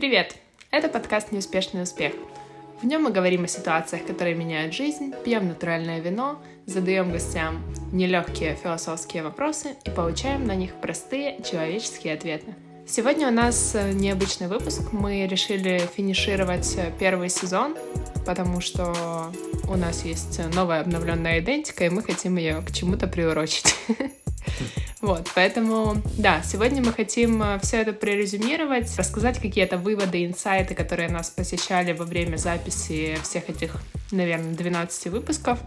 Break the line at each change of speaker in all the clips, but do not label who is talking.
Привет! Это подкаст «Неуспешный успех». В нем мы говорим о ситуациях, которые меняют жизнь, пьем натуральное вино, задаем гостям нелегкие философские вопросы и получаем на них простые человеческие ответы. Сегодня у нас э, необычный выпуск. Мы решили финишировать первый сезон, потому что у нас есть новая обновленная идентика, и мы хотим ее к чему-то приурочить. Вот, поэтому, да, сегодня мы хотим э, все это прорезюмировать, рассказать какие-то выводы, инсайты, которые нас посещали во время записи всех этих, наверное, 12 выпусков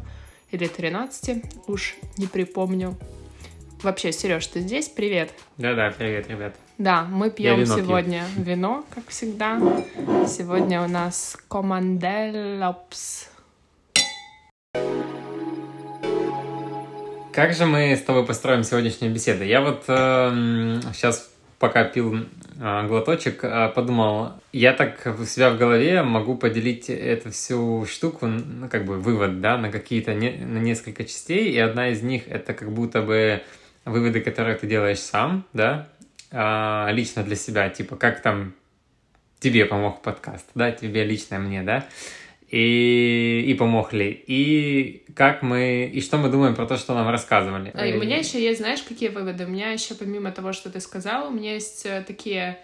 или 13, уж не припомню. Вообще, Сереж, ты здесь? Привет.
Да-да, привет, ребят.
Да, мы пьем сегодня пью. вино, как всегда. Сегодня у нас Команделопс.
Как же мы с тобой построим сегодняшнюю беседу? Я вот э, сейчас, пока пил э, глоточек, э, подумал, я так у себя в голове могу поделить эту всю штуку, ну, как бы вывод, да, на какие-то, не, на несколько частей, и одна из них это как будто бы выводы, которые ты делаешь сам, да, э, лично для себя, типа, как там тебе помог подкаст, да, тебе лично мне, да, и, и помог ли, и как мы, и что мы думаем про то, что нам рассказывали.
А, и у меня еще есть, знаешь, какие выводы? У меня еще, помимо того, что ты сказал, у меня есть э, такие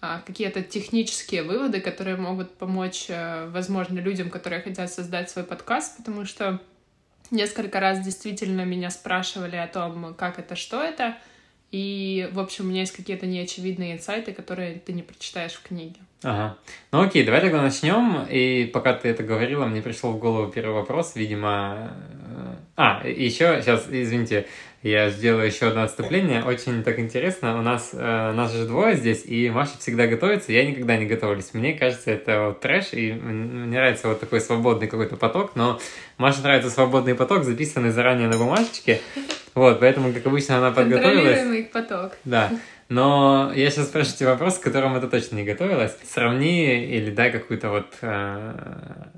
а, какие-то технические выводы, которые могут помочь, э, возможно, людям, которые хотят создать свой подкаст, потому что несколько раз действительно меня спрашивали о том, как это, что это, и, в общем, у меня есть какие-то неочевидные инсайты, которые ты не прочитаешь в книге.
Ага. Ну окей, давай тогда начнем. И пока ты это говорила, мне пришел в голову первый вопрос, видимо... Э, а, еще, сейчас, извините, я сделаю еще одно отступление. Очень так интересно. У нас, э, нас же двое здесь, и Маша всегда готовится. Я никогда не готовлюсь. Мне кажется, это вот трэш, и мне нравится вот такой свободный какой-то поток, но Маше нравится свободный поток, записанный заранее на бумажечке. Вот, поэтому, как обычно, она подготовилась.
Контролируемый поток.
Да. Но я сейчас спрашиваю тебя вопрос, к которому ты точно не готовилась. Сравни или дай какую-то вот, э,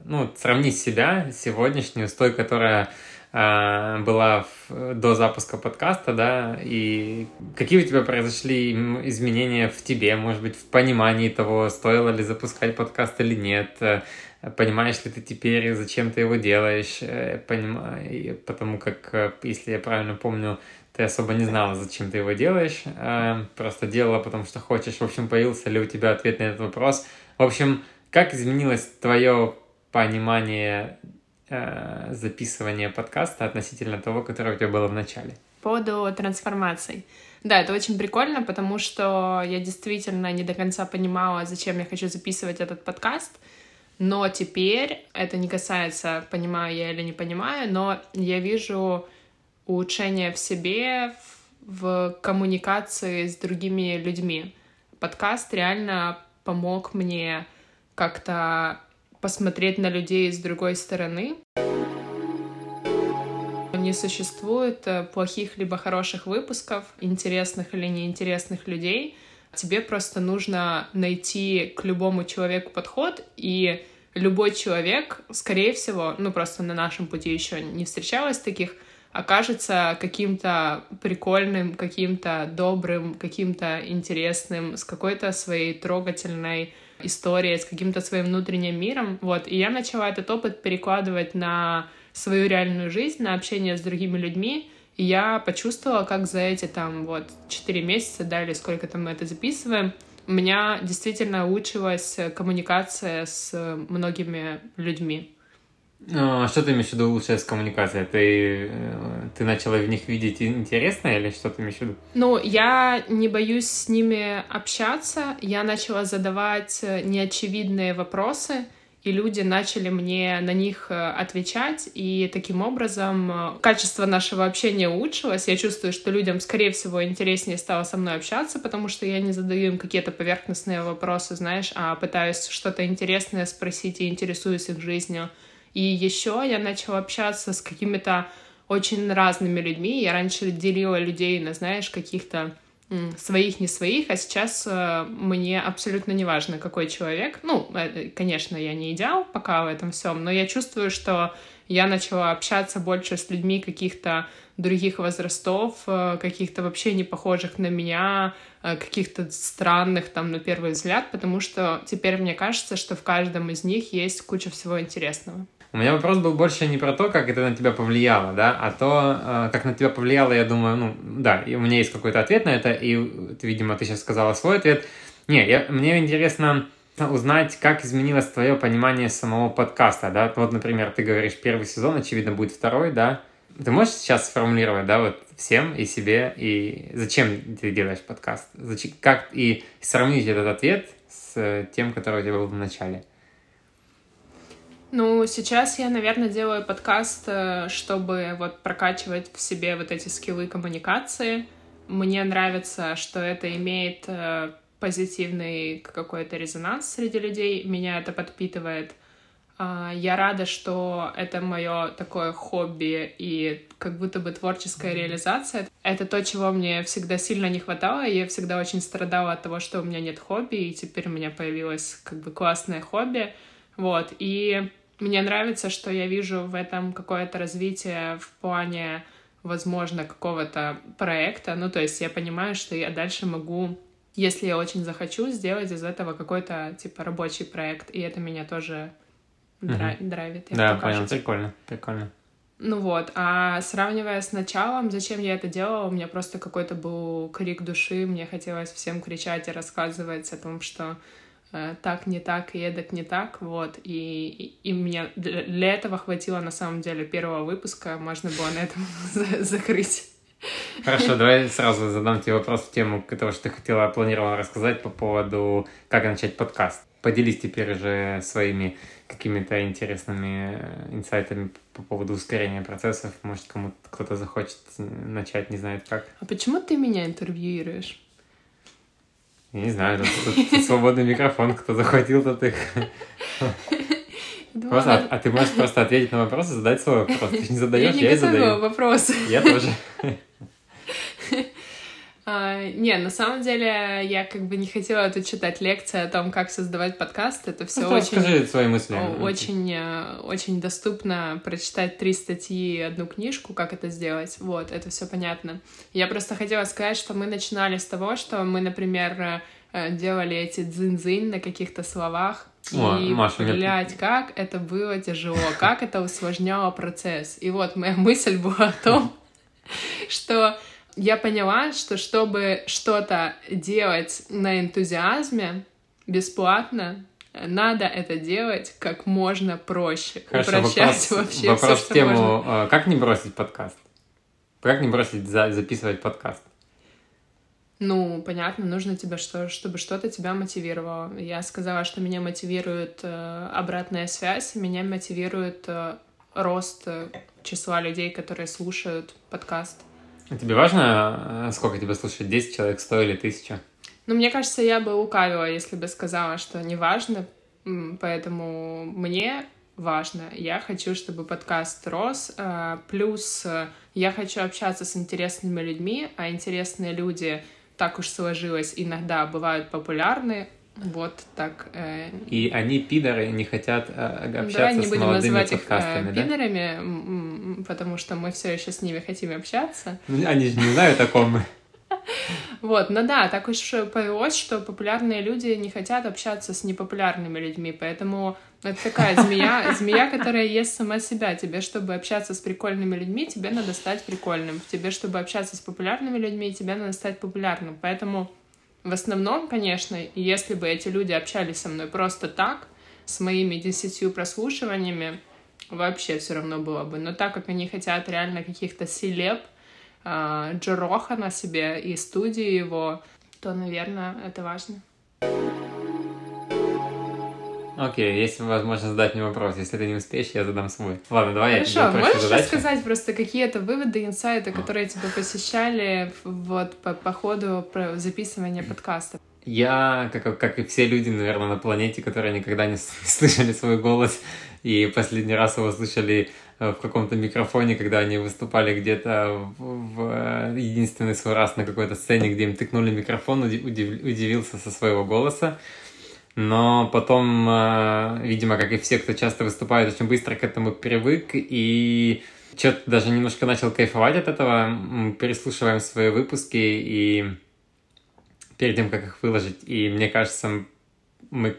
ну, сравни себя сегодняшнюю с той, которая э, была в, до запуска подкаста, да, и какие у тебя произошли изменения в тебе, может быть, в понимании того, стоило ли запускать подкаст или нет, понимаешь ли ты теперь, зачем ты его делаешь, э, поним... потому как, э, если я правильно помню, ты особо не знала, зачем ты его делаешь, э, просто делала, потому что хочешь. В общем, появился ли у тебя ответ на этот вопрос. В общем, как изменилось твое понимание записывания подкаста относительно того, которое у тебя было в начале?
По поводу трансформаций. Да, это очень прикольно, потому что я действительно не до конца понимала, зачем я хочу записывать этот подкаст. Но теперь это не касается, понимаю я или не понимаю, но я вижу улучшение в себе, в коммуникации с другими людьми. Подкаст реально помог мне как-то посмотреть на людей с другой стороны. Не существует э, плохих либо хороших выпусков, интересных или неинтересных людей. Тебе просто нужно найти к любому человеку подход, и любой человек, скорее всего, ну просто на нашем пути еще не встречалось таких, окажется каким-то прикольным, каким-то добрым, каким-то интересным, с какой-то своей трогательной историей, с каким-то своим внутренним миром. Вот. И я начала этот опыт перекладывать на свою реальную жизнь, на общение с другими людьми. И я почувствовала, как за эти там вот четыре месяца, да, или сколько там мы это записываем, у меня действительно улучшилась коммуникация с многими людьми.
А что ты имеешь в виду улучшилась коммуникация? Ты, э, ты начала в них видеть интересное или что ты имеешь в виду?
Ну, я не боюсь с ними общаться. Я начала задавать неочевидные вопросы, и люди начали мне на них э, отвечать, и таким образом э, качество нашего общения улучшилось. Я чувствую, что людям, скорее всего, интереснее стало со мной общаться, потому что я не задаю им какие-то поверхностные вопросы, знаешь, а пытаюсь что-то интересное спросить и интересуюсь их жизнью. И еще я начала общаться с какими-то очень разными людьми. Я раньше делила людей на, знаешь, каких-то своих, не своих, а сейчас э, мне абсолютно не важно, какой человек. Ну, э, конечно, я не идеал пока в этом всем, но я чувствую, что я начала общаться больше с людьми каких-то других возрастов, э, каких-то вообще не похожих на меня, каких-то странных там на первый взгляд, потому что теперь мне кажется, что в каждом из них есть куча всего интересного.
У меня вопрос был больше не про то, как это на тебя повлияло, да, а то, э, как на тебя повлияло, я думаю, ну, да, и у меня есть какой-то ответ на это, и, ты, видимо, ты сейчас сказала свой ответ. Не, я, мне интересно узнать, как изменилось твое понимание самого подкаста, да, вот, например, ты говоришь, первый сезон, очевидно, будет второй, да, ты можешь сейчас сформулировать, да, вот всем и себе, и зачем ты делаешь подкаст? Зачем, как, и сравнить этот ответ с тем, который у тебя был в начале?
Ну, сейчас я, наверное, делаю подкаст, э, чтобы вот прокачивать в себе вот эти скиллы коммуникации. Мне нравится, что это имеет э, позитивный какой-то резонанс среди людей, меня это подпитывает. А, я рада, что это мое такое хобби и как будто бы творческая реализация. Это то, чего мне всегда сильно не хватало. Я всегда очень страдала от того, что у меня нет хобби, и теперь у меня появилось как бы классное хобби. Вот, и мне нравится, что я вижу в этом какое-то развитие в плане, возможно, какого-то проекта. Ну, то есть я понимаю, что я дальше могу, если я очень захочу, сделать из этого какой-то, типа, рабочий проект. И это меня тоже дра- угу. драйвит.
Да, понял, прикольно, прикольно.
Ну вот, а сравнивая с началом, зачем я это делала, у меня просто какой-то был крик души, мне хотелось всем кричать и рассказывать о том, что так не так и эдак не так, вот, и, и, и мне для этого хватило на самом деле первого выпуска, можно было на этом закрыть.
Хорошо, давай сразу задам тебе вопрос в тему, которую ты хотела, планировала рассказать по поводу, как начать подкаст. Поделись теперь уже своими какими-то интересными э, инсайтами по поводу ускорения процессов. Может, кому-то кто-то захочет начать, не знает как.
А почему ты меня интервьюируешь?
Не знаю, тут, свободный микрофон, кто захватил, тот их. Просто, а, а ты можешь просто ответить на вопрос и задать свой вопрос. Ты не задаешь, я, не я и задаю.
вопросы.
Я тоже.
А, не, на самом деле я как бы не хотела тут читать лекции о том, как создавать подкаст. Это все ну, очень...
Скажи свои мысли.
Очень, э, очень доступно прочитать три статьи и одну книжку, как это сделать. Вот, это все понятно. Я просто хотела сказать, что мы начинали с того, что мы, например, э, делали эти дзин-дзин на каких-то словах. О, и, Маша, блядь, нет... как это было тяжело, как это усложняло процесс. И вот моя мысль была о том, что я поняла, что чтобы что-то делать на энтузиазме бесплатно, надо это делать как можно проще.
Хорошо, вопрос, вообще вопрос все, в тему, можно. А, как не бросить подкаст? Как не бросить за, записывать подкаст?
Ну, понятно, нужно тебе что, чтобы что-то тебя мотивировало. Я сказала, что меня мотивирует э, обратная связь, меня мотивирует э, рост э, числа людей, которые слушают подкаст.
А тебе важно, э, сколько тебя слушает? 10 человек, 100 или 1000?
Ну, мне кажется, я бы лукавила, если бы сказала, что не важно, поэтому мне важно. Я хочу, чтобы подкаст рос. Э, плюс э, я хочу общаться с интересными людьми, а интересные люди, так уж сложилось, иногда бывают популярны. Вот так.
Э... И они пидоры не хотят э, общаться Давай не с будем называть их э,
да? пидорами, потому что мы все еще с ними хотим общаться.
Ну, они же не знают о ком мы.
Вот, ну да, так уж повелось, что популярные люди не хотят общаться с непопулярными людьми, поэтому это такая змея, змея, которая ест сама себя. Тебе, чтобы общаться с прикольными людьми, тебе надо стать прикольным. Тебе, чтобы общаться с популярными людьми, тебе надо стать популярным. Поэтому в основном, конечно, если бы эти люди общались со мной просто так, с моими десятью прослушиваниями, вообще все равно было бы. Но так как они хотят реально каких-то селеб, э, Джо на себе и студии его, то, наверное, это важно.
Окей, есть возможность задать мне вопрос. Если ты не успеешь, я задам свой. Ладно, давай
Хорошо, я тебе можешь рассказать просто какие-то выводы, инсайты, которые тебя посещали вот по, по ходу записывания подкаста?
Я, как, как и все люди, наверное, на планете, которые никогда не слышали свой голос, и последний раз его слышали э, в каком-то микрофоне, когда они выступали где-то в, в э, единственный свой раз на какой-то сцене, где им тыкнули микрофон, удив, удивился со своего голоса. Но потом, э, видимо, как и все, кто часто выступает, очень быстро к этому привык и что-то даже немножко начал кайфовать от этого. Мы переслушиваем свои выпуски и перед тем, как их выложить. И мне кажется, мы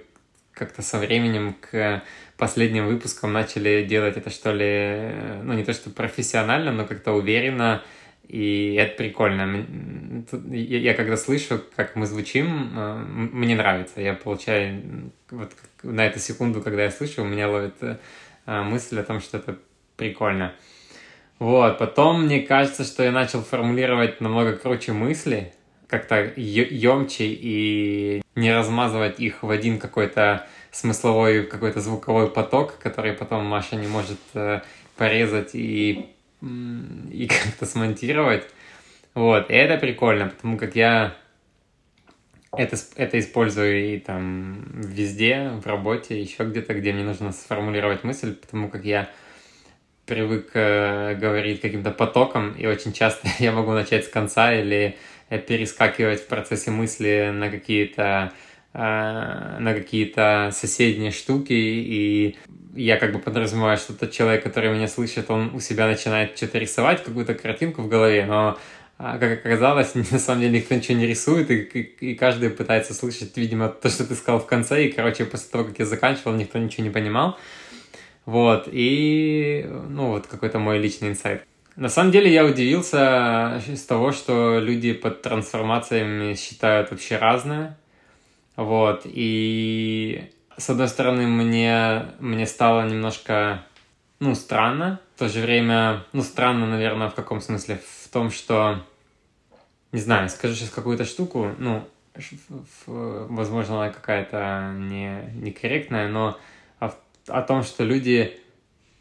как-то со временем к последним выпускам начали делать это, что ли, ну, не то что профессионально, но как-то уверенно, и это прикольно. Я когда слышу, как мы звучим, э, мне нравится. Я получаю, вот на эту секунду, когда я слышу, у меня ловит э, мысль о том, что это прикольно. Вот, потом мне кажется, что я начал формулировать намного круче мысли, как-то емче и не размазывать их в один какой-то смысловой, какой-то звуковой поток, который потом Маша не может э, порезать и, и как-то смонтировать. Вот, и это прикольно, потому как я это, это использую и там везде, в работе, еще где-то, где мне нужно сформулировать мысль, потому как я привык э, говорить каким-то потоком, и очень часто я могу начать с конца или э, перескакивать в процессе мысли на какие-то э, на какие-то соседние штуки, и я как бы подразумеваю, что тот человек, который меня слышит, он у себя начинает что-то рисовать, какую-то картинку в голове, но а, как оказалось, на самом деле никто ничего не рисует, и, и, и каждый пытается слышать, видимо, то, что ты сказал в конце, и, короче, после того, как я заканчивал, никто ничего не понимал. Вот, и, ну, вот какой-то мой личный инсайт. На самом деле я удивился с того, что люди под трансформациями считают вообще разное. Вот, и с одной стороны мне, мне стало немножко, ну, странно. В то же время, ну, странно, наверное, в каком смысле? В том, что, не знаю, скажу сейчас какую-то штуку, ну, возможно, она какая-то не, некорректная, но о том, что люди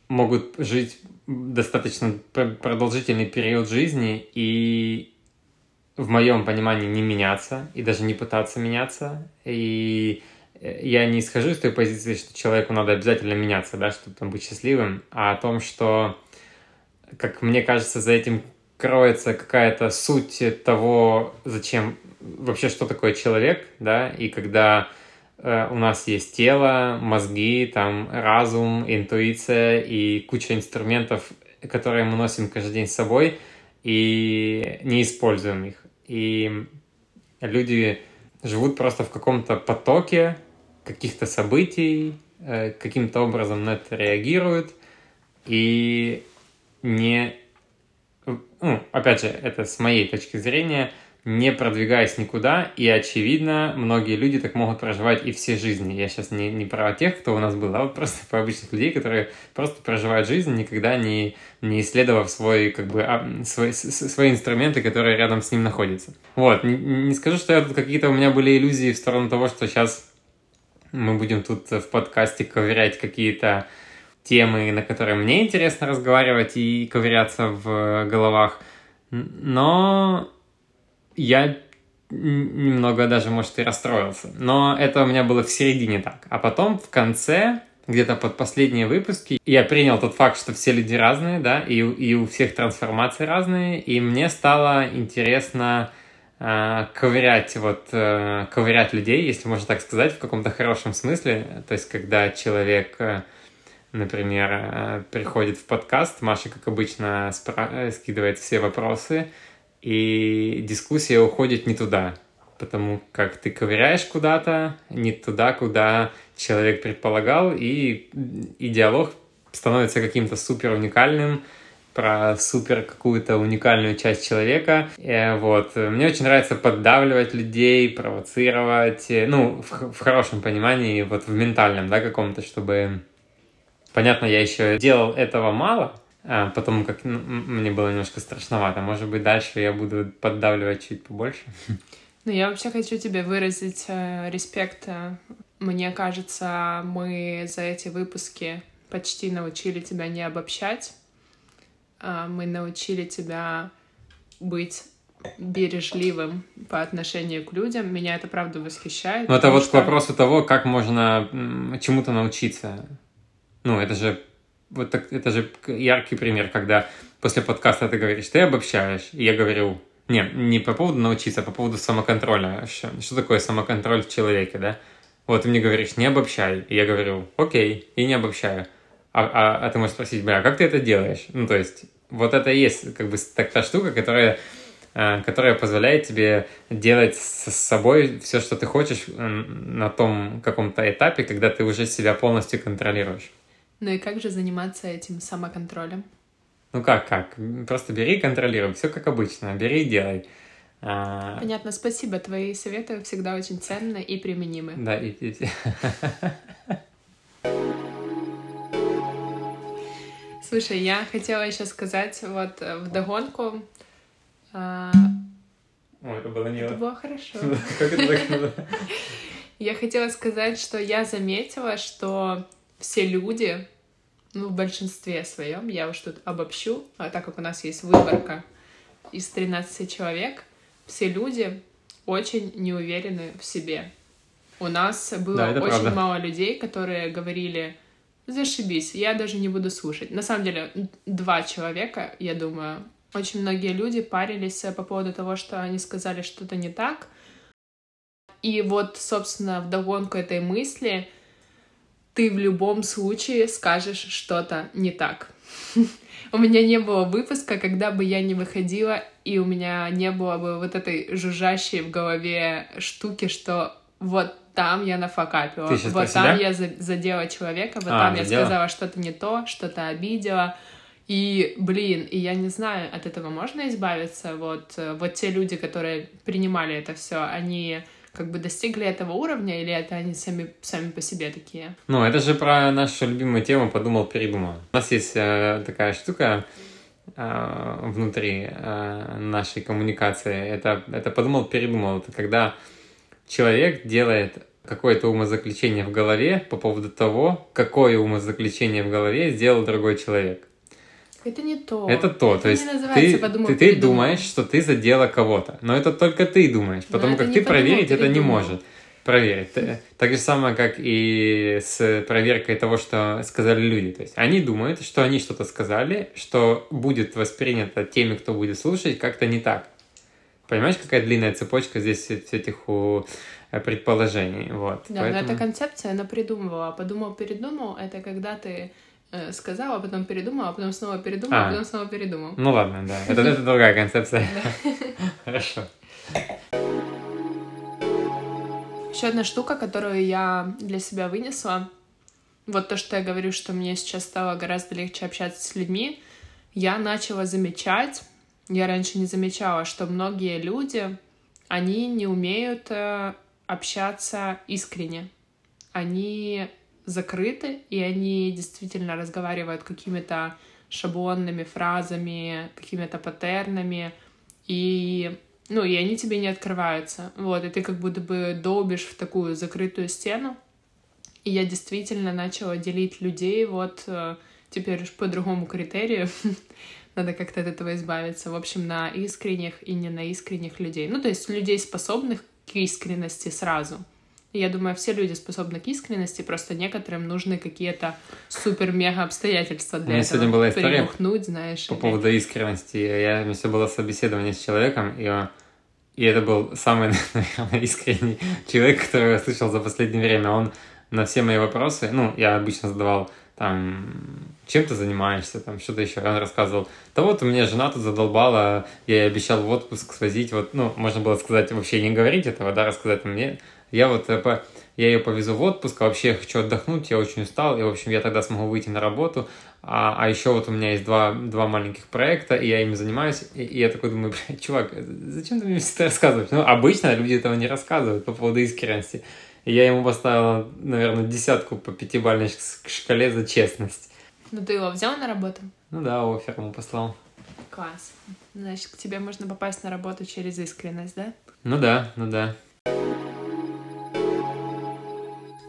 могут жить достаточно продолжительный период жизни и в моем понимании не меняться и даже не пытаться меняться. И я не исхожу из той позиции, что человеку надо обязательно меняться, да, чтобы там быть счастливым, а о том, что, как мне кажется, за этим кроется какая-то суть того, зачем вообще что такое человек, да, и когда Э, у нас есть тело, мозги, там разум, интуиция и куча инструментов, которые мы носим каждый день с собой и не используем их. И люди живут просто в каком-то потоке каких-то событий, э, каким-то образом на это реагируют и не... Ну, опять же, это с моей точки зрения – не продвигаясь никуда, и, очевидно, многие люди так могут проживать и все жизни. Я сейчас не, не про тех, кто у нас был, а вот просто про обычных людей, которые просто проживают жизнь, никогда не, не исследовав свой, как бы, а, свой, свои инструменты, которые рядом с ним находятся. Вот, не, не скажу, что я тут какие-то у меня были иллюзии в сторону того, что сейчас мы будем тут в подкасте ковырять какие-то темы, на которые мне интересно разговаривать и ковыряться в головах. Но я немного даже, может, и расстроился. Но это у меня было в середине так. А потом в конце, где-то под последние выпуски, я принял тот факт, что все люди разные, да, и, и у всех трансформации разные, и мне стало интересно э, ковырять, вот, э, ковырять людей, если можно так сказать, в каком-то хорошем смысле. То есть, когда человек... Э, например, э, приходит в подкаст, Маша, как обычно, спра- скидывает все вопросы, и дискуссия уходит не туда, потому как ты ковыряешь куда-то, не туда, куда человек предполагал, и, и диалог становится каким-то супер уникальным, про супер какую-то уникальную часть человека. И, э, вот. Мне очень нравится поддавливать людей, провоцировать, э, ну, в, в хорошем понимании, вот в ментальном, да, каком-то, чтобы... Понятно, я еще делал этого мало, потому как ну, мне было немножко страшновато. Может быть, дальше я буду поддавливать чуть побольше.
Ну, я вообще хочу тебе выразить э, респект. Мне кажется, мы за эти выпуски почти научили тебя не обобщать. Э, мы научили тебя быть бережливым по отношению к людям. Меня это правда восхищает.
Ну, это вот
что...
к вопросу того, как можно чему-то научиться. Ну, это же вот так, это же яркий пример, когда после подкаста ты говоришь, ты обобщаешь, и я говорю, не, не по поводу научиться, а по поводу самоконтроля. Что, что такое самоконтроль в человеке, да? Вот ты мне говоришь, не обобщай. И я говорю, окей, и не обобщаю. А, а, а ты можешь спросить, бля, а как ты это делаешь? Ну, то есть, вот это и есть как бы так, та штука, которая, э, которая позволяет тебе делать с собой все, что ты хочешь на том каком-то этапе, когда ты уже себя полностью контролируешь.
Ну и как же заниматься этим самоконтролем?
Ну как, как? Просто бери и контролируй. Все как обычно. Бери и делай.
А... Понятно, спасибо. Твои советы всегда очень ценны и применимы.
Да, и... и...
Слушай, я хотела еще сказать вот э, в догонку.
А... Ой, это было мило.
Это было хорошо.
Как это так
Я хотела сказать, что я заметила, что все люди, ну, в большинстве своем, я уж тут обобщу, а так как у нас есть выборка из 13 человек, все люди очень неуверены в себе. У нас было да, очень правда. мало людей, которые говорили, зашибись, я даже не буду слушать. На самом деле, два человека, я думаю, очень многие люди парились по поводу того, что они сказали что-то не так. И вот, собственно, в догонку этой мысли ты в любом случае скажешь что-то не так. У меня не было выпуска, когда бы я не выходила, и у меня не было бы вот этой жужжащей в голове штуки, что вот там я нафакапила, вот там я задела человека, вот а, там я сказала что-то не то, что-то обидела. И, блин, и я не знаю, от этого можно избавиться. Вот, э, вот те люди, которые принимали это все, они как бы достигли этого уровня, или это они сами, сами по себе такие?
Ну, это же про нашу любимую тему «подумал, передумал». У нас есть э, такая штука э, внутри э, нашей коммуникации. Это, это «подумал, передумал». Это когда человек делает какое-то умозаключение в голове по поводу того, какое умозаключение в голове сделал другой человек.
Это не то.
Это то. Это то есть ты, подумал, ты, ты думаешь, что ты задела кого-то, но это только ты думаешь, потому как ты проверить это не может. Проверить. Так же самое, как и с проверкой того, что сказали люди. То есть они думают, что они что-то сказали, что будет воспринято теми, кто будет слушать, как-то не так. Понимаешь, какая длинная цепочка здесь этих у предположений. Вот.
Да, Поэтому... но эта концепция, она придумывала. Подумал, передумал, это когда ты Э, сказал, а потом передумал, а потом снова передумал, а, а потом снова передумал.
Ну ладно, да. Это, это другая концепция. Хорошо.
Еще одна штука, которую я для себя вынесла, вот то, что я говорю, что мне сейчас стало гораздо легче общаться с людьми, я начала замечать, я раньше не замечала, что многие люди, они не умеют э, общаться искренне. Они закрыты, и они действительно разговаривают какими-то шаблонными фразами, какими-то паттернами, и ну, и они тебе не открываются. Вот, и ты как будто бы долбишь в такую закрытую стену. И я действительно начала делить людей вот э, теперь уж по другому критерию. Надо как-то от этого избавиться. В общем, на искренних и не на искренних людей. Ну, то есть людей, способных к искренности сразу — я думаю, все люди способны к искренности, просто некоторым нужны какие-то супер-мега обстоятельства для У меня этого.
сегодня была история
Перемухнуть, знаешь.
По или... поводу искренности. Я, у меня все было собеседование с человеком, и, и это был самый, наверное, искренний человек, которого я слышал за последнее время. Он на все мои вопросы, ну, я обычно задавал там, чем ты занимаешься, там, что-то еще. Он рассказывал, да вот у меня жена тут задолбала, я ей обещал в отпуск свозить, вот, ну, можно было сказать, вообще не говорить этого, да, рассказать мне, я вот э, я ее повезу в отпуск, а вообще я хочу отдохнуть, я очень устал, и, в общем, я тогда смогу выйти на работу, а, а еще вот у меня есть два, два маленьких проекта, и я ими занимаюсь, и, и я такой думаю, чувак, зачем ты мне все это рассказываешь? Ну, обычно люди этого не рассказывают по поводу искренности. И я ему поставила, наверное, десятку по пятибалльной шкале за честность.
Ну, ты его взял на работу?
Ну да, офер ему послал.
Класс. Значит, к тебе можно попасть на работу через искренность, да?
Ну да, ну да.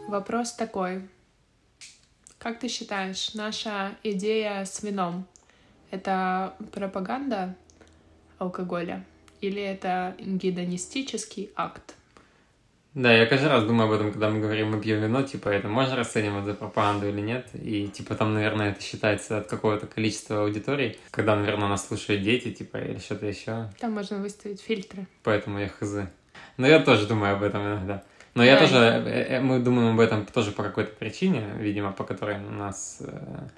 Вопрос такой. Как ты считаешь, наша идея с вином — это пропаганда алкоголя или это гедонистический акт?
Да, я каждый раз думаю об этом, когда мы говорим мы пьем вино, типа, это можно расценивать за пропаганду или нет, и, типа, там, наверное, это считается от какого-то количества аудиторий, когда, наверное, нас слушают дети, типа, или что-то еще.
Там можно выставить фильтры.
Поэтому я хз. Но я тоже думаю об этом иногда. Но я тоже, э, э, мы думаем об этом тоже по какой-то причине, видимо, по которой нас, э,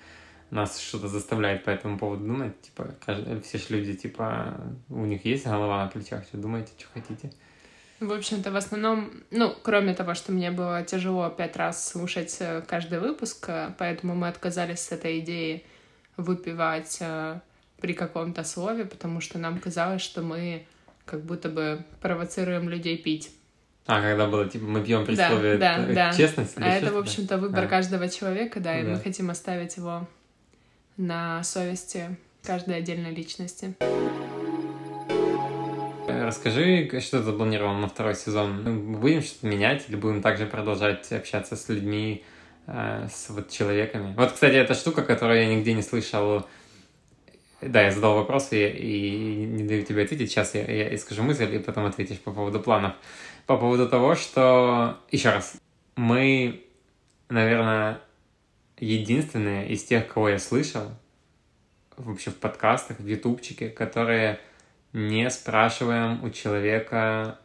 нас что-то заставляет по этому поводу думать. Типа, кажд- все же люди, типа, у них есть голова на плечах, что думаете, что хотите.
В общем-то, в основном, ну, кроме того, что мне было тяжело пять раз слушать каждый выпуск, поэтому мы отказались с этой идеи выпивать э, при каком-то слове, потому что нам казалось, что мы как будто бы провоцируем людей пить.
А, когда было, типа, мы пьем при
Да,
слове
да,
э,
да.
честность
А это, в общем-то, выбор
А.
каждого человека, да, и
Да.
мы хотим оставить его на совести каждой отдельной личности.
Э, Расскажи, что ты запланировал на второй сезон? Мы будем что-то менять или будем также продолжать общаться с людьми, э, с вот человеками? Вот, кстати, эта штука, которую я нигде не слышал. Да, я задал вопрос и, и не даю тебе ответить. Сейчас я, я и скажу мысль, и потом ответишь по поводу планов. По поводу того, что... Еще раз. Мы, наверное, единственные из тех, кого я слышал, вообще в подкастах, в ютубчике, которые не спрашиваем у человека,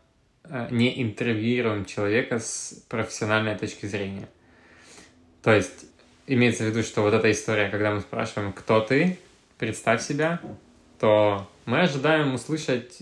э, не интервьюируем человека с профессиональной точки зрения. То есть имеется в виду, что вот эта история, когда мы спрашиваем, кто ты, представь себя, то мы ожидаем услышать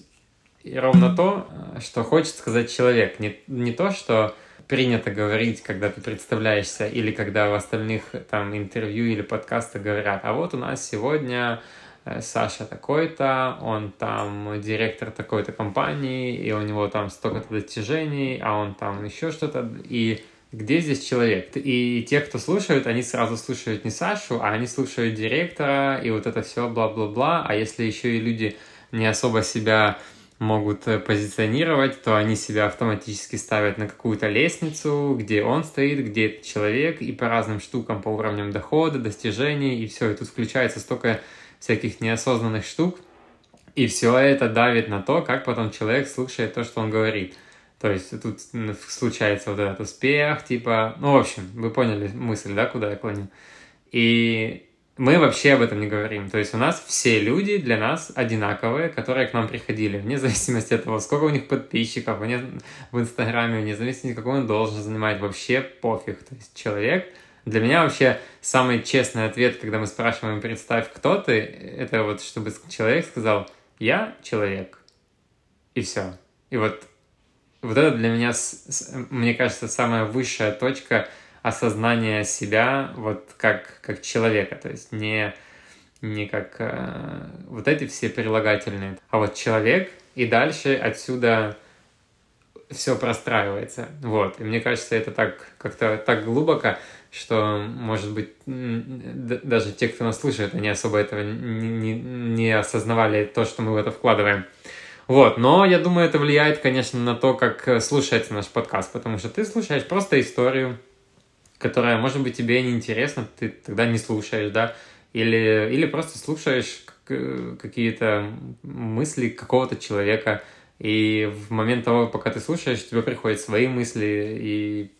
и ровно то, что хочет сказать человек. Не, не то, что принято говорить, когда ты представляешься, или когда в остальных там интервью или подкастах говорят, а вот у нас сегодня э, Саша такой-то, он там директор такой-то компании, и у него там столько-то достижений, а он там еще что-то, и где здесь человек? И те, кто слушают, они сразу слушают не Сашу, а они слушают директора, и вот это все бла-бла-бла, а если еще и люди не особо себя могут э, позиционировать, то они себя автоматически ставят на какую-то лестницу, где он стоит, где этот человек, и по разным штукам, по уровням дохода, достижений, и все, и тут включается столько всяких неосознанных штук, и все это давит на то, как потом человек слушает то, что он говорит. То есть тут случается вот этот успех, типа, ну, в общем, вы поняли мысль, да, куда я клоню. И мы вообще об этом не говорим. То есть у нас все люди для нас одинаковые, которые к нам приходили, вне зависимости от того, сколько у них подписчиков вне, в Инстаграме, вне зависимости, какой он должен занимать, вообще пофиг. То есть человек... Для меня вообще самый честный ответ, когда мы спрашиваем, представь, кто ты, это вот чтобы человек сказал, я человек. И все. И вот, вот это для меня, мне кажется, самая высшая точка осознания себя вот как, как человека. То есть не, не как э, вот эти все прилагательные, а вот человек, и дальше отсюда все простраивается. Вот. И мне кажется, это так как-то так глубоко, что, может быть, даже те, кто нас слушает, они особо этого не, не- не осознавали то, что мы в это вкладываем. Вот, но я думаю, это влияет, конечно, на то, как э, слушается наш подкаст, потому что ты слушаешь просто историю, которая, может быть, тебе не интересна, ты тогда не слушаешь, да, или, или просто слушаешь какие-то мысли какого-то человека, и в момент того, пока ты слушаешь, тебе приходят свои мысли, и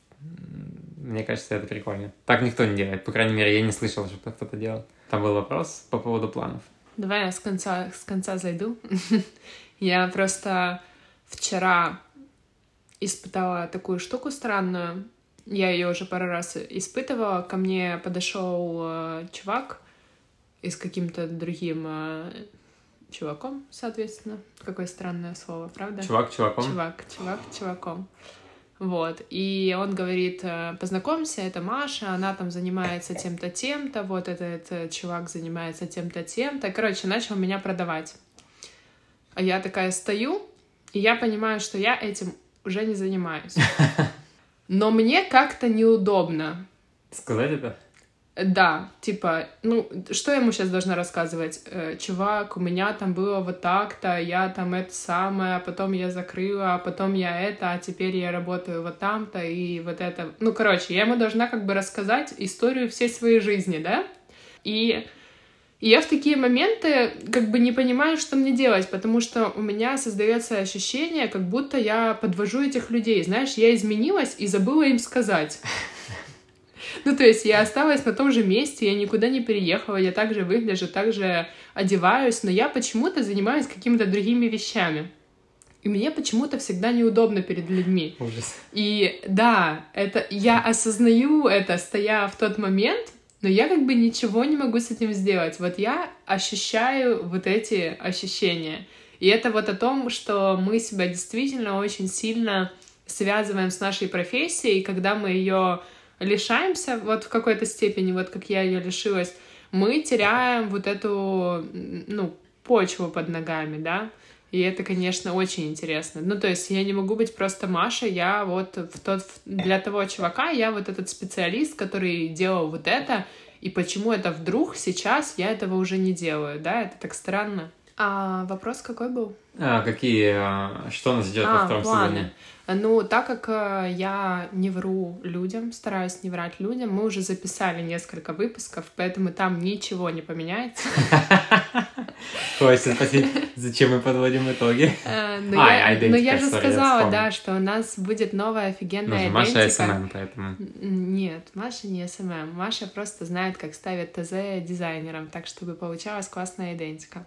мне кажется, это прикольно. Так никто не делает, по крайней мере, я не слышал, что кто-то делал. Там был вопрос по поводу планов.
Давай я с конца, с конца зайду. Я просто вчера испытала такую штуку странную. Я ее уже пару раз испытывала. Ко мне подошел э, чувак и с каким-то другим э, чуваком, соответственно. Какое странное слово, правда?
Чувак чуваком.
Чувак, чувак, чуваком. Вот. И он говорит, э, познакомься, это Маша, она там занимается тем-то, тем-то, вот этот э, чувак занимается тем-то, тем-то. Короче, начал меня продавать. А я такая стою, и я понимаю, что я этим уже не занимаюсь. Но мне как-то неудобно.
Сказать это?
Да, типа, ну, что я ему сейчас должна рассказывать? Э, чувак, у меня там было вот так-то, я там это самое, а потом я закрыла, а потом я это, а теперь я работаю вот там-то, и вот это... Ну, короче, я ему должна как бы рассказать историю всей своей жизни, да? И И я в такие моменты как бы не понимаю, что мне делать, потому что у меня создается ощущение, как будто я подвожу этих людей. Знаешь, я изменилась и забыла им сказать. Ну, то есть я осталась на том же месте, я никуда не переехала, я также выгляжу, также одеваюсь, но я почему-то занимаюсь какими-то другими вещами. И мне почему-то всегда неудобно перед людьми.
Ужас.
И да, это я осознаю это, стоя в тот момент, но я как бы ничего не могу с этим сделать. Вот я ощущаю вот эти ощущения. И это вот о том, что мы себя действительно очень сильно связываем с нашей профессией, и когда мы ее лишаемся, вот в какой-то степени, вот как я ее лишилась, мы теряем вот эту, ну, почву под ногами, да, и это, конечно, очень интересно. Ну, то есть я не могу быть просто Маша, я вот в тот, для того чувака я вот этот специалист, который делал вот это, и почему это вдруг сейчас я этого уже не делаю, да, это так странно. А вопрос какой был?
А, какие, а, что нас ждет
А,
во втором
планы.
сезоне?
Ну, так как э, я не вру людям, стараюсь не врать людям, мы уже записали несколько выпусков, поэтому там ничего не поменяется.
Хочется спросить, зачем мы подводим итоги?
Но я, же сказала, да, что у нас будет новая
Ну
офигенная
же, Маша. SMM, поэтому...
Нет, Маша не SMM. Маша просто знает, как ставить ТЗ дизайнерам, так чтобы получалась классная идентика.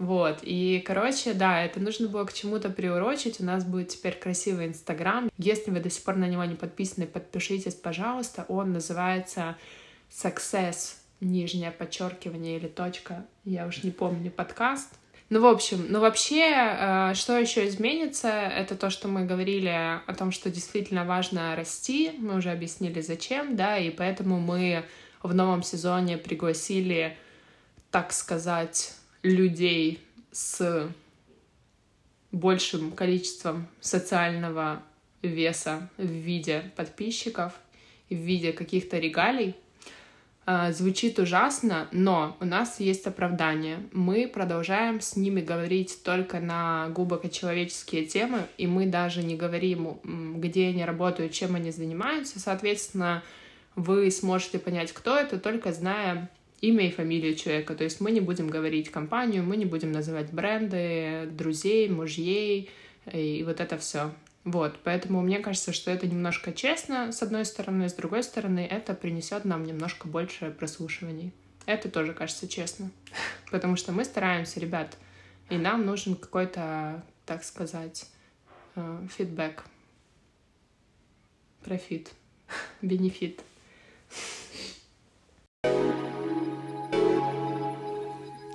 Вот, и, короче, да, это нужно было к чему-то приурочить. У нас будет теперь красивый Инстаграм. Если вы до сих пор на него не подписаны, подпишитесь, пожалуйста. Он называется Success, нижнее подчеркивание или точка, я уж не помню, подкаст. Ну, в общем, ну вообще, э, что еще изменится, это то, что мы говорили о том, что действительно важно расти. Мы уже объяснили, зачем, да, и поэтому мы в новом сезоне пригласили, так сказать, людей с большим количеством социального веса в виде подписчиков в виде каких-то регалий. А, Звучит ужасно, но у нас есть оправдание. Мы продолжаем с ними говорить только на глубоко человеческие темы, и мы даже не говорим, где они работают, чем они занимаются. Соответственно, вы сможете понять, кто это, только зная имя и фамилию человека. То есть мы не будем говорить компанию, мы не будем называть бренды, друзей, мужей и вот это все. Вот, поэтому мне кажется, что это немножко честно, с одной стороны, с другой стороны, это принесет нам немножко больше прослушиваний. Это тоже кажется честно, потому что мы стараемся, ребят, и нам нужен какой-то, так сказать, э, фидбэк, профит, бенефит.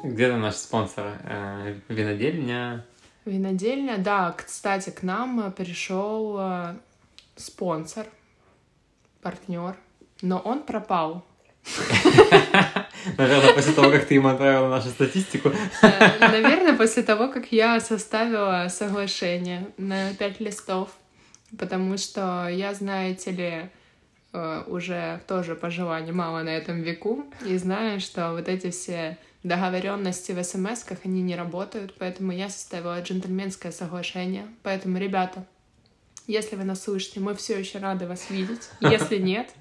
Где там наш спонсор? Э, Винодельня?
Винодельня, да, кстати, к нам э, пришел э, спонсор, партнер, но он пропал.
Наверное, после того, как ты им отправила нашу статистику.
Наверное, после того, как я составила соглашение на пять листов, потому что я, знаете ли, уже тоже пожила немало на этом веку, и знаю, что вот эти все договоренности в смс они не работают, поэтому я составила джентльменское соглашение. Поэтому, ребята, если вы нас слышите, мы все еще рады вас видеть. Если нет,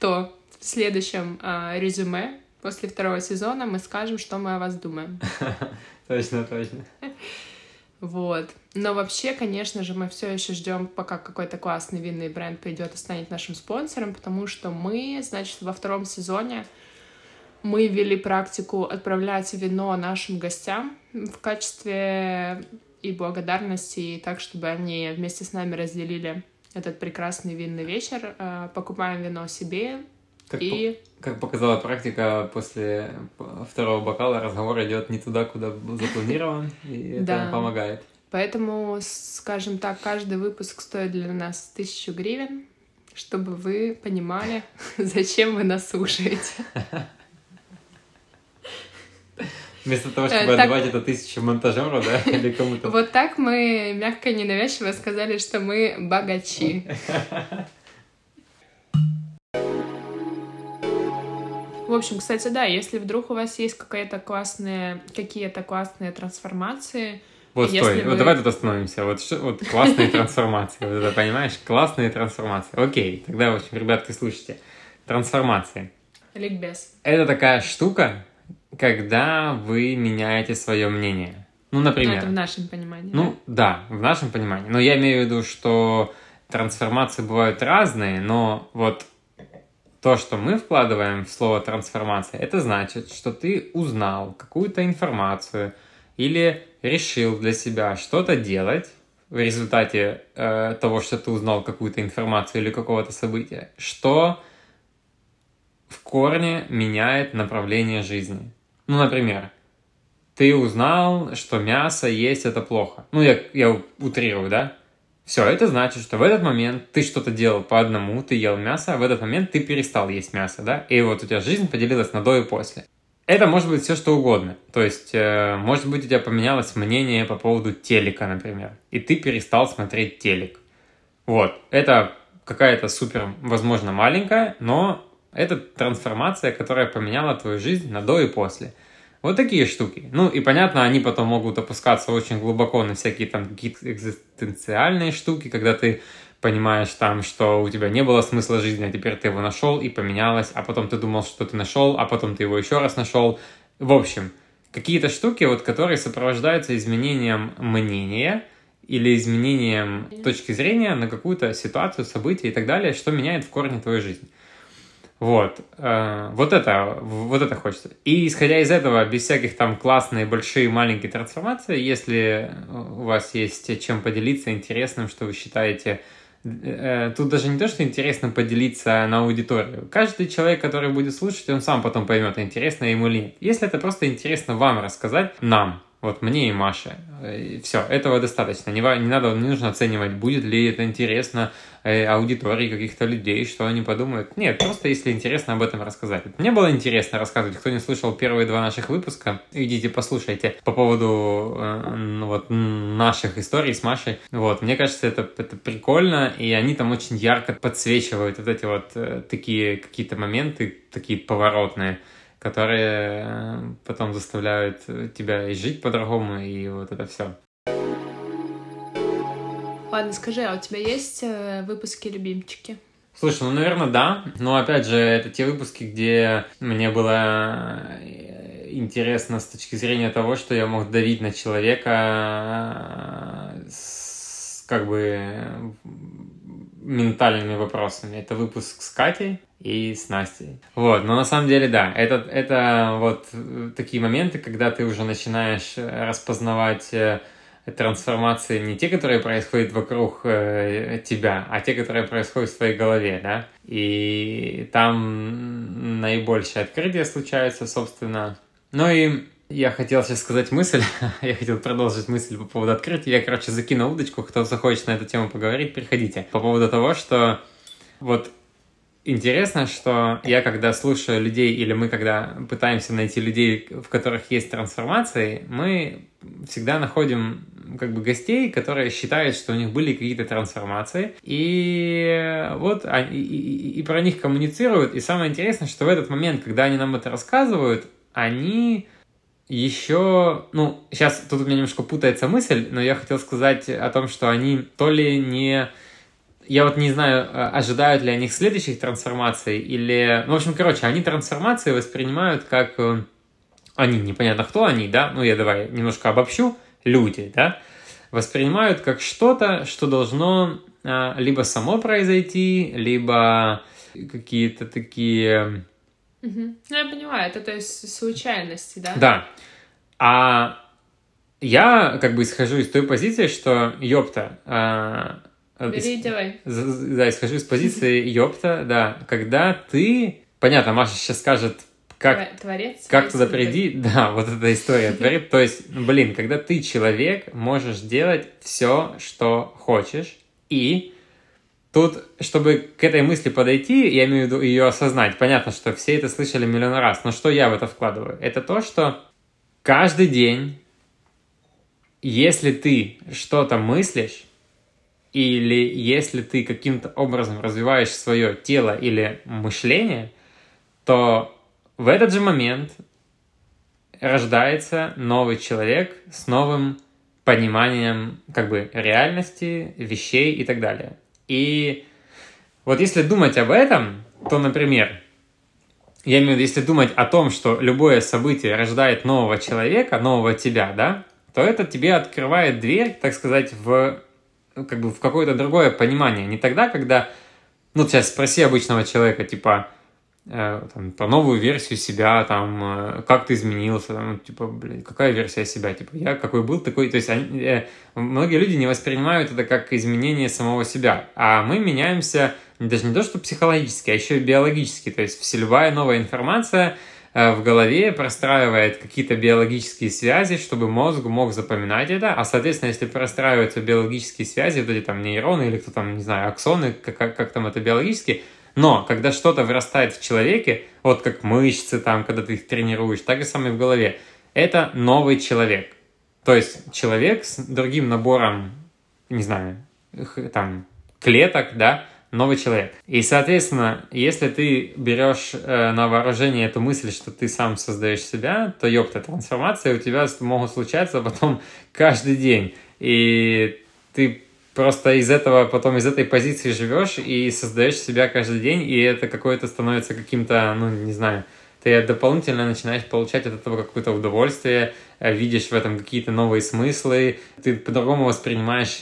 то в следующем а, резюме после второго сезона мы скажем, что мы о вас думаем.
Точно, точно.
Вот. Но вообще, конечно же, мы все еще ждем, пока какой-то классный винный бренд придет и станет нашим спонсором, потому что мы, значит, во втором сезоне мы ввели практику отправлять вино нашим гостям в качестве и благодарности, и так, чтобы они вместе с нами разделили этот прекрасный винный вечер. Э, Покупаем вино себе
Как,
и
по- как показала практика, после второго бокала разговор идет не туда, куда был запланирован, и это
Да.
помогает.
Поэтому, скажем так, каждый выпуск стоит для нас тысячу гривен, чтобы вы понимали, зачем вы нас слушаете.
Вместо того,
Э,
чтобы
так-
отдавать это тысячу монтажеру, да, или кому-то.
Вот так мы мягко и ненавязчиво сказали, что мы богачи. В общем, кстати, да, если вдруг у вас есть какая-то классная, какие-то классные трансформации,
Вот
Если
стой,
вы-
вот давай тут остановимся. Вот, что, вот классные трансформации. Вот это понимаешь? Классные трансформации. Окей, тогда, в общем, ребятки, слушайте. Трансформации.
ликбез.
Это такая штука, когда вы меняете свое мнение. Ну, например. Ну,
это в нашем понимании.
Ну, да? да, в нашем понимании. Но я имею в виду, что трансформации бывают разные, но вот то, что мы вкладываем в слово трансформация, это значит, что ты узнал какую-то информацию или решил для себя что-то делать в результате э, того, что ты узнал какую-то информацию или какого-то события, что в корне меняет направление жизни. Ну, например, ты узнал, что мясо есть это плохо. Ну, я, я утрирую, да? Все, это значит, что в этот момент ты что-то делал по одному, ты ел мясо, а в этот момент ты перестал есть мясо, да? И вот у тебя жизнь поделилась на до и после. Это может быть все что угодно. То есть, э, может быть, у тебя поменялось мнение по поводу телека, например, и ты перестал смотреть телек. Вот, это какая-то супер, возможно, маленькая, но это трансформация, которая поменяла твою жизнь на до и после. Вот такие штуки. Ну и понятно, они потом могут опускаться очень глубоко на всякие там какие-то экзистенциальные штуки, когда ты понимаешь там, что у тебя не было смысла жизни, а теперь ты его нашел и поменялось, а потом ты думал, что ты нашел, а потом ты его еще раз нашел. В общем, какие-то штуки, вот, которые сопровождаются изменением мнения или изменением точки зрения на какую-то ситуацию, событие и так далее, что меняет в корне твою жизнь. Вот, э, вот это, вот это хочется. И исходя из этого, без всяких там классные, большие, маленькие трансформации, если у вас есть чем поделиться интересным, что вы считаете, э, тут даже не то, что интересно поделиться на аудиторию. Каждый человек, который будет слушать, он сам потом поймет, интересно ему или нет. Если это просто интересно вам рассказать, нам, вот мне и Маше. Э, Все, этого достаточно. Не, не надо, не нужно оценивать, будет ли это интересно аудитории каких-то людей, что они подумают. Нет, просто если интересно об этом рассказать. Мне было интересно рассказывать. Кто не слышал первые два наших выпуска, идите послушайте по поводу э, ну, вот, наших историй с Машей. Вот, мне кажется, это, это прикольно, и они там очень ярко подсвечивают вот эти вот э, такие какие-то моменты, такие поворотные которые э, потом заставляют тебя и жить по-другому, и вот это все.
Ладно, скажи, а у тебя есть э, выпуски любимчики?
Слушай, ну, наверное, да. Но, опять же, это те выпуски, где мне было э, интересно с точки зрения того, что я мог давить на человека с, как бы ментальными вопросами. Это выпуск с Катей и с Настей. Вот, но на самом деле, да, это, это вот такие моменты, когда ты уже начинаешь распознавать э, трансформации не те, которые происходят вокруг э, тебя, а те, которые происходят в твоей голове, да. И там наибольшее открытие случается, собственно. Ну и я хотел сейчас сказать мысль, я хотел продолжить мысль по поводу открытия. Я, короче, закину удочку, кто захочет на эту тему поговорить, приходите. По поводу того, что вот интересно, что я когда слушаю людей, или мы когда пытаемся найти людей, в которых есть трансформации, мы всегда находим как бы гостей, которые считают, что у них были какие-то трансформации, и вот они, и, и про них коммуницируют, и самое интересное, что в этот момент, когда они нам это рассказывают, они еще, ну, сейчас тут у меня немножко путается мысль, но я хотел сказать о том, что они то ли не... Я вот не знаю, а, ожидают ли они следующих трансформаций или... Ну, в общем, короче, они трансформации воспринимают как... Э, они, непонятно кто они, да? Ну, я давай немножко обобщу. Люди, да? Воспринимают как что-то, что должно а, либо само произойти, либо какие-то такие
Угу. Ну, я понимаю, это то есть случайности, да?
Да. А я как бы исхожу из той позиции, что ёпта... А,
Бери, давай.
Да, исхожу из позиции ёпта, да. Когда ты... Понятно, Маша сейчас скажет, как,
Творец
как туда приди, да, вот эта история творит. То есть, блин, когда ты человек, можешь делать все, что хочешь, и Тут, чтобы к этой мысли подойти, я имею в виду ее осознать. Понятно, что все это слышали миллион раз, но что я в это вкладываю? Это то, что каждый день, если ты что-то мыслишь, или если ты каким-то образом развиваешь свое тело или мышление, то в этот же момент рождается новый человек с новым пониманием как бы реальности, вещей и так далее. И вот если думать об этом, то, например, я имею в виду, если думать о том, что любое событие рождает нового человека, нового тебя, да, то это тебе открывает дверь, так сказать, в как бы в какое-то другое понимание. Не тогда, когда, ну, сейчас спроси обычного человека, типа, э, там, про новую версию себя, там, э, как ты изменился, там, ну, типа, блин, какая версия себя, типа, я какой был, такой, то есть они, э, многие люди не воспринимают это как изменение самого себя, а мы меняемся даже не то, что психологически, а еще и биологически, то есть любая новая информация в голове простраивает какие-то биологические связи, чтобы мозг мог запоминать это, а, соответственно, если простраиваются биологические связи, вот эти там нейроны или кто там, не знаю, аксоны, как, как, как там это биологически, но когда что-то вырастает в человеке, вот как мышцы там, когда ты их тренируешь, так же самое в голове, это новый человек. То есть человек с другим набором, не знаю, там, клеток, да, новый человек. И, соответственно, если ты берешь э, на вооружение эту мысль, что ты сам создаешь себя, то, ёпта, трансформация у тебя могут случаться потом каждый день. И ты просто из этого, потом из этой позиции живешь и создаешь себя каждый день, и это какое-то становится каким-то, ну, не знаю, ты дополнительно начинаешь получать от этого какое-то удовольствие, э, видишь в этом какие-то новые смыслы, ты по-другому воспринимаешь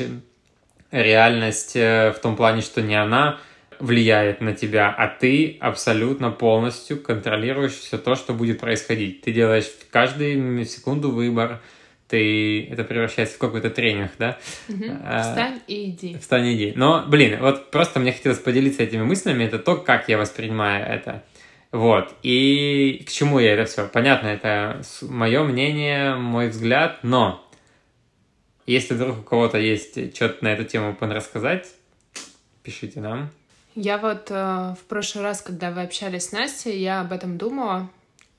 реальность э, в том плане, что не она влияет на тебя, а ты абсолютно полностью контролируешь все то, что будет происходить. Ты делаешь каждую секунду выбор, ты это превращается в какой-то тренинг, да?
Угу. А, Встань и иди.
Встань и иди. Но, блин, вот просто мне хотелось поделиться этими мыслями, это то, как я воспринимаю это. Вот. И к чему я это все? Понятно, это мое мнение, мой взгляд, но если вдруг у кого-то есть что-то на эту тему рассказать, пишите нам.
Я вот э, в прошлый раз, когда вы общались с Настей, я об этом думала,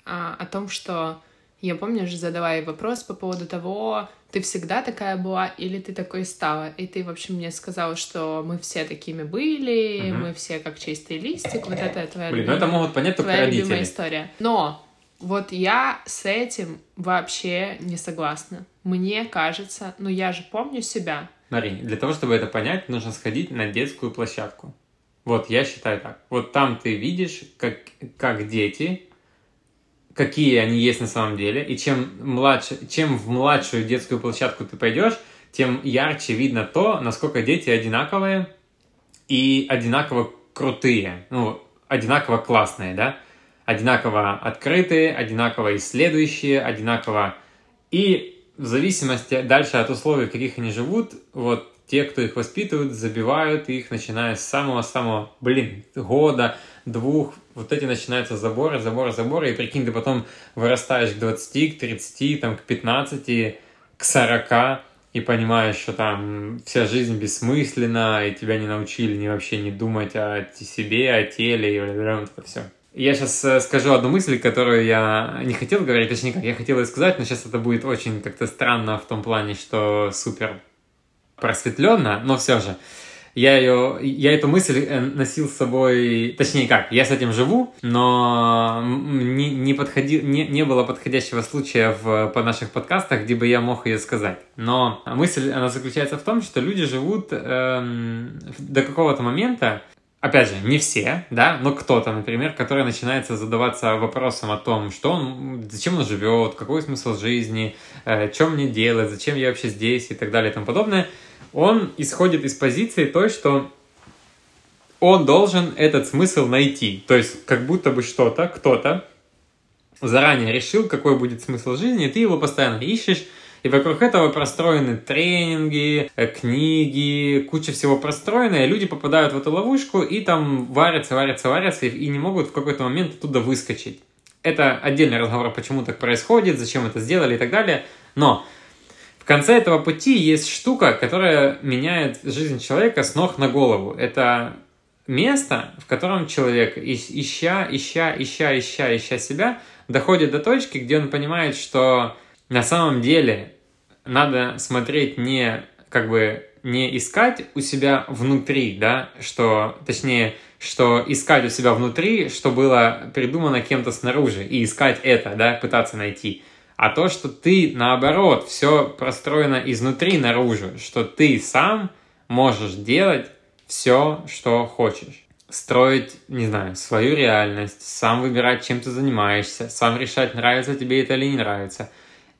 э, о том, что я, помнишь, задавая вопрос по поводу того, ты всегда такая была или ты такой стала? И ты, в общем, мне сказала, что мы все такими были, угу. мы все как чистый листик, вот это твоя,
Блин, ну это могут понять только твоя родители. любимая
история. Но вот я с этим вообще не согласна. Мне кажется, ну я же помню себя.
Смотри, для того, чтобы это понять, нужно сходить на детскую площадку. Вот, я считаю так. Вот там ты видишь, как, как дети, какие они есть на самом деле, и чем, младше, чем в младшую детскую площадку ты пойдешь, тем ярче видно то, насколько дети одинаковые и одинаково крутые, ну, одинаково классные, да? Одинаково открытые, одинаково исследующие, одинаково... И в зависимости дальше от условий, в каких они живут, вот те, кто их воспитывают, забивают их, начиная с самого-самого, блин, года, двух, вот эти начинаются заборы, заборы, заборы, и прикинь, ты потом вырастаешь к 20, к 30, там, к 15, к 40, и понимаешь, что там вся жизнь бессмысленна, и тебя не научили ни вообще не думать о себе, о теле, и вот это все. Я сейчас э, скажу одну мысль, которую я не хотел говорить, точнее, как я хотел ее сказать, но сейчас это будет очень как-то странно в том плане, что супер просветленно, но все же. Я, ее, я эту мысль э, носил с собой, точнее как, я с этим живу, но не, не, подходи, не, не было подходящего случая в, по наших подкастах, где бы я мог ее сказать. Но мысль, она заключается в том, что люди живут эм, до какого-то момента, опять же, не все, да, но кто-то, например, который начинается задаваться вопросом о том, что он, зачем он живет, какой смысл жизни, э, что мне делать, зачем я вообще здесь и так далее и тому подобное, он исходит из позиции той, что он должен этот смысл найти. То есть, как будто бы что-то, кто-то заранее решил, какой будет смысл жизни, и ты его постоянно ищешь, и вокруг этого простроены тренинги, э, книги, куча всего простроена, и люди попадают в эту ловушку и там варятся, варятся, варятся и не могут в какой-то момент оттуда выскочить. Это отдельный разговор, почему так происходит, зачем это сделали и так далее. Но в конце этого пути есть штука, которая меняет жизнь человека с ног на голову. Это место, в котором человек, ища, ища, ища, ища, ища себя, доходит до точки, где он понимает, что на самом деле надо смотреть не как бы не искать у себя внутри, да, что, точнее, что искать у себя внутри, что было придумано кем-то снаружи, и искать это, да, пытаться найти. А то, что ты, наоборот, все простроено изнутри наружу, что ты сам можешь делать все, что хочешь. строить, не знаю, свою реальность, сам выбирать, чем ты занимаешься, сам решать, нравится тебе это или не нравится.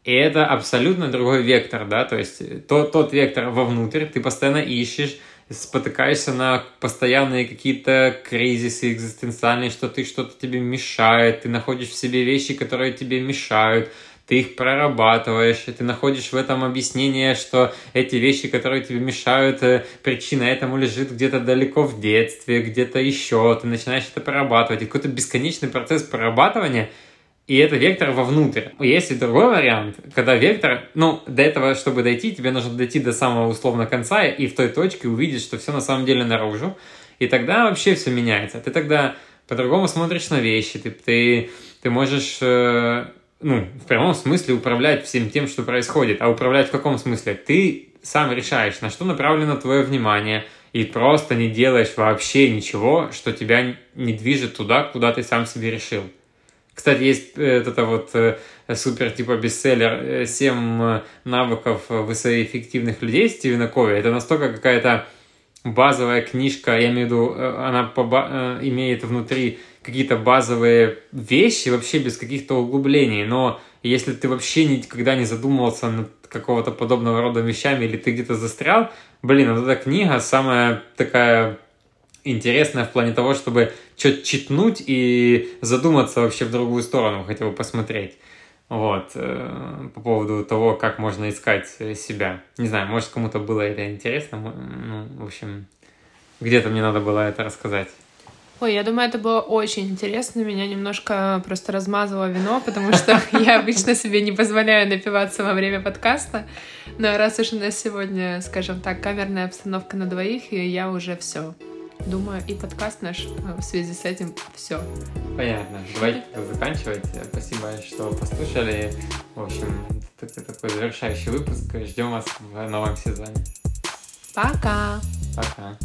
И это абсолютно другой вектор, да, то есть тот, тот вектор вовнутрь, ты постоянно ищешь, спотыкаешься на постоянные какие-то кризисы экзистенциальные, что ты что-то тебе мешает, ты находишь в себе вещи, которые тебе мешают, ты их прорабатываешь, и ты находишь в этом объяснение, что эти вещи, которые тебе мешают, э, причина этому лежит где-то далеко в детстве, где-то еще, ты начинаешь это прорабатывать, и какой-то бесконечный процесс прорабатывания, и это вектор вовнутрь. Есть и другой вариант, когда вектор, ну, до этого, чтобы дойти, тебе нужно дойти до самого условно конца и в той точке увидеть, что все на самом деле наружу, и тогда вообще все меняется. Ты тогда по-другому смотришь на вещи, ты, ты, ты можешь э, ну, в прямом смысле управлять всем тем, что происходит. А управлять в каком смысле? Ты сам решаешь, на что направлено твое внимание, и просто не делаешь вообще ничего, что тебя не движет туда, куда ты сам себе решил. Кстати, есть э, это вот э, супер типа бестселлер «7 э, навыков высокоэффективных людей» Стивена Кови. Это настолько какая-то базовая книжка, я имею в виду, она имеет внутри какие-то базовые вещи вообще без каких-то углублений, но если ты вообще никогда не задумывался над какого-то подобного рода вещами или ты где-то застрял, блин, вот эта книга самая такая интересная в плане того, чтобы что-то читнуть и задуматься вообще в другую сторону, хотя бы посмотреть. Вот, э, по поводу того, как можно искать себя. Не знаю, может, кому-то было это интересно. Ну, в общем, где-то мне надо было это рассказать.
Ой, я думаю, это было очень интересно. Меня немножко просто размазало вино, потому что я обычно себе не позволяю напиваться во время подкаста. Но раз уж у нас сегодня, скажем так, камерная обстановка на двоих, и я уже все. Думаю, и подкаст наш э, в связи с этим все.
Понятно. Давайте заканчивать. Спасибо, что послушали. В общем, это такой завершающий выпуск. Ждем вас в новом сезоне.
Пока.
Пока.